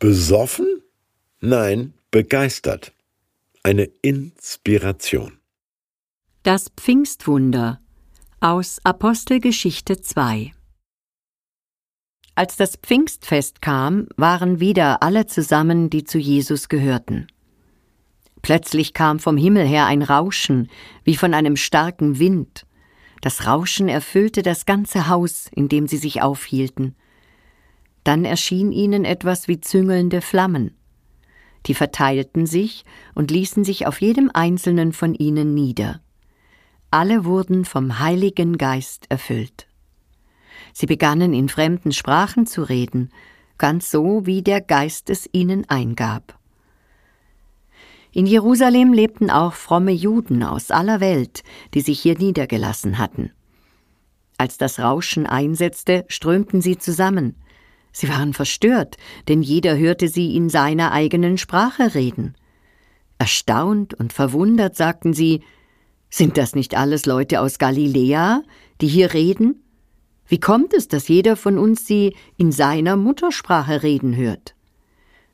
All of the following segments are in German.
Besoffen? Nein, begeistert. Eine Inspiration. Das Pfingstwunder aus Apostelgeschichte 2 Als das Pfingstfest kam, waren wieder alle zusammen, die zu Jesus gehörten. Plötzlich kam vom Himmel her ein Rauschen, wie von einem starken Wind. Das Rauschen erfüllte das ganze Haus, in dem sie sich aufhielten. Dann erschien ihnen etwas wie züngelnde Flammen. Die verteilten sich und ließen sich auf jedem einzelnen von ihnen nieder. Alle wurden vom Heiligen Geist erfüllt. Sie begannen in fremden Sprachen zu reden, ganz so, wie der Geist es ihnen eingab. In Jerusalem lebten auch fromme Juden aus aller Welt, die sich hier niedergelassen hatten. Als das Rauschen einsetzte, strömten sie zusammen. Sie waren verstört, denn jeder hörte sie in seiner eigenen Sprache reden. Erstaunt und verwundert sagten sie Sind das nicht alles Leute aus Galiläa, die hier reden? Wie kommt es, dass jeder von uns sie in seiner Muttersprache reden hört?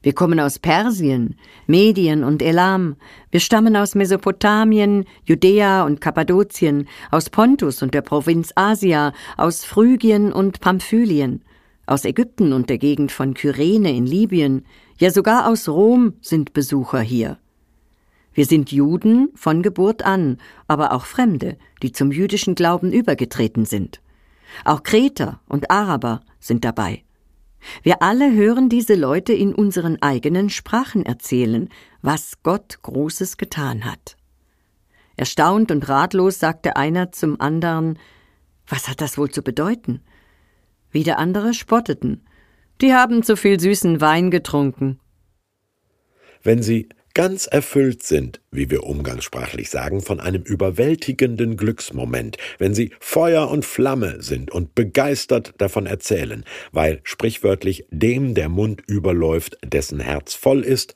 Wir kommen aus Persien, Medien und Elam. Wir stammen aus Mesopotamien, Judäa und Kappadokien, aus Pontus und der Provinz Asia, aus Phrygien und Pamphylien, aus Ägypten und der Gegend von Kyrene in Libyen, ja sogar aus Rom sind Besucher hier. Wir sind Juden von Geburt an, aber auch Fremde, die zum jüdischen Glauben übergetreten sind. Auch Kreter und Araber sind dabei. Wir alle hören diese Leute in unseren eigenen Sprachen erzählen, was Gott Großes getan hat. Erstaunt und ratlos sagte einer zum anderen Was hat das wohl zu bedeuten? Wieder andere spotteten. Die haben zu viel süßen Wein getrunken. Wenn Sie ganz erfüllt sind, wie wir umgangssprachlich sagen, von einem überwältigenden Glücksmoment, wenn sie Feuer und Flamme sind und begeistert davon erzählen, weil sprichwörtlich dem der Mund überläuft, dessen Herz voll ist,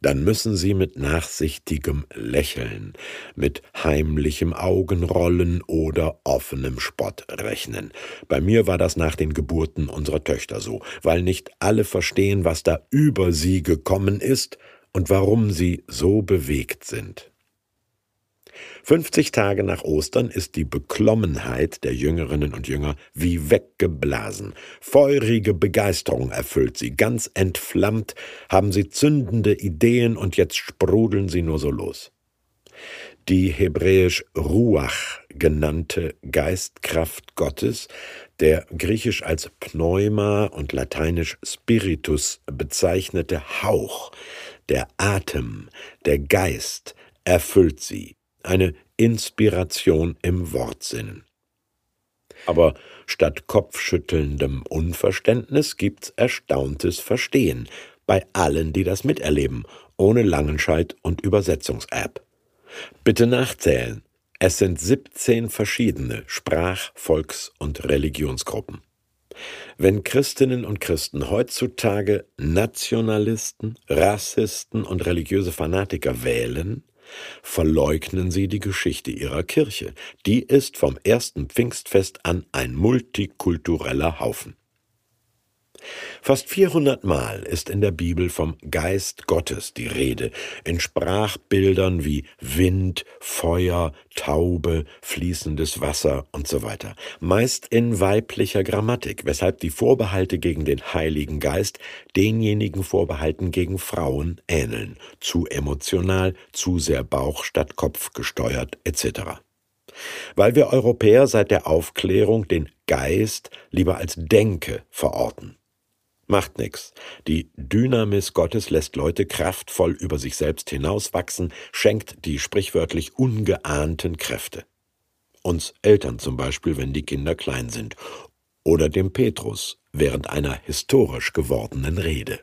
dann müssen sie mit nachsichtigem Lächeln, mit heimlichem Augenrollen oder offenem Spott rechnen. Bei mir war das nach den Geburten unserer Töchter so, weil nicht alle verstehen, was da über sie gekommen ist, und warum sie so bewegt sind. 50 Tage nach Ostern ist die Beklommenheit der Jüngerinnen und Jünger wie weggeblasen. Feurige Begeisterung erfüllt sie, ganz entflammt haben sie zündende Ideen und jetzt sprudeln sie nur so los. Die hebräisch Ruach genannte Geistkraft Gottes, der griechisch als Pneuma und lateinisch Spiritus bezeichnete Hauch, der Atem, der Geist erfüllt sie, eine Inspiration im Wortsinnen. Aber statt kopfschüttelndem Unverständnis gibt's erstauntes Verstehen bei allen, die das miterleben, ohne Langenscheid und Übersetzungs-App. Bitte nachzählen. Es sind 17 verschiedene Sprach-, Volks- und Religionsgruppen. Wenn Christinnen und Christen heutzutage Nationalisten, Rassisten und religiöse Fanatiker wählen, verleugnen sie die Geschichte ihrer Kirche. Die ist vom ersten Pfingstfest an ein multikultureller Haufen. Fast 400 Mal ist in der Bibel vom Geist Gottes die Rede, in Sprachbildern wie Wind, Feuer, Taube, fließendes Wasser und so weiter. Meist in weiblicher Grammatik, weshalb die Vorbehalte gegen den Heiligen Geist denjenigen Vorbehalten gegen Frauen ähneln. Zu emotional, zu sehr Bauch statt Kopf gesteuert etc weil wir Europäer seit der Aufklärung den Geist lieber als Denke verorten. Macht nix. Die Dynamis Gottes lässt Leute kraftvoll über sich selbst hinauswachsen, schenkt die sprichwörtlich ungeahnten Kräfte. Uns Eltern zum Beispiel, wenn die Kinder klein sind. Oder dem Petrus während einer historisch gewordenen Rede.